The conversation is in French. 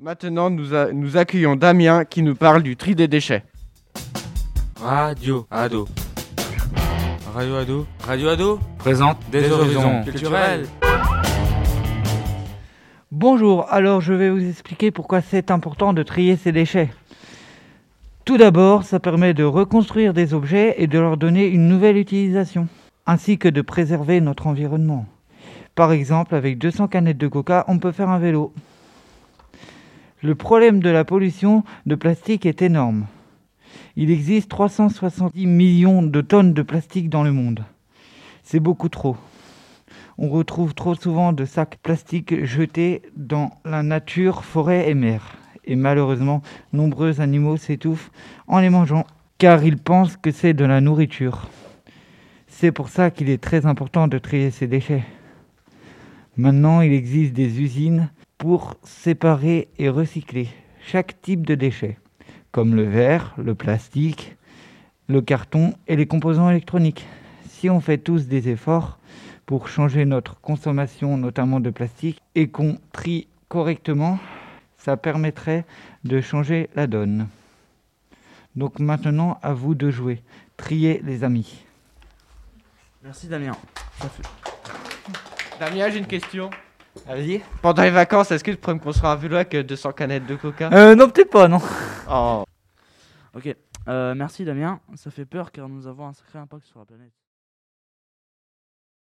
Maintenant, nous, a- nous accueillons Damien qui nous parle du tri des déchets. Radio Ado. Radio Ado. Radio Ado présente des, horizons culturels. Bonjour, alors je vais vous expliquer pourquoi c'est important de trier ces déchets. Tout d'abord, ça permet de reconstruire des objets et de leur donner une nouvelle utilisation, ainsi que de préserver notre environnement. Par exemple, avec 200 canettes de coca, on peut faire un vélo. Le problème de la pollution de plastique est énorme. Il existe 370 millions de tonnes de plastique dans le monde. C'est beaucoup trop on retrouve trop souvent de sacs plastiques jetés dans la nature, forêt et mer. Et malheureusement, nombreux animaux s'étouffent en les mangeant, car ils pensent que c'est de la nourriture. C'est pour ça qu'il est très important de trier ces déchets. Maintenant, il existe des usines pour séparer et recycler chaque type de déchets, comme le verre, le plastique, le carton et les composants électroniques. Si on fait tous des efforts, pour changer notre consommation, notamment de plastique, et qu'on trie correctement, ça permettrait de changer la donne. Donc maintenant, à vous de jouer. Trier les amis. Merci Damien. Damien, j'ai une question. Allez-y. Pendant les vacances, est-ce que tu pourrais me construire un vélo avec euh, 200 canettes de coca? Euh, non, peut-être pas, non. Oh. Ok. Euh, merci Damien. Ça fait peur car nous avons un sacré impact sur la planète.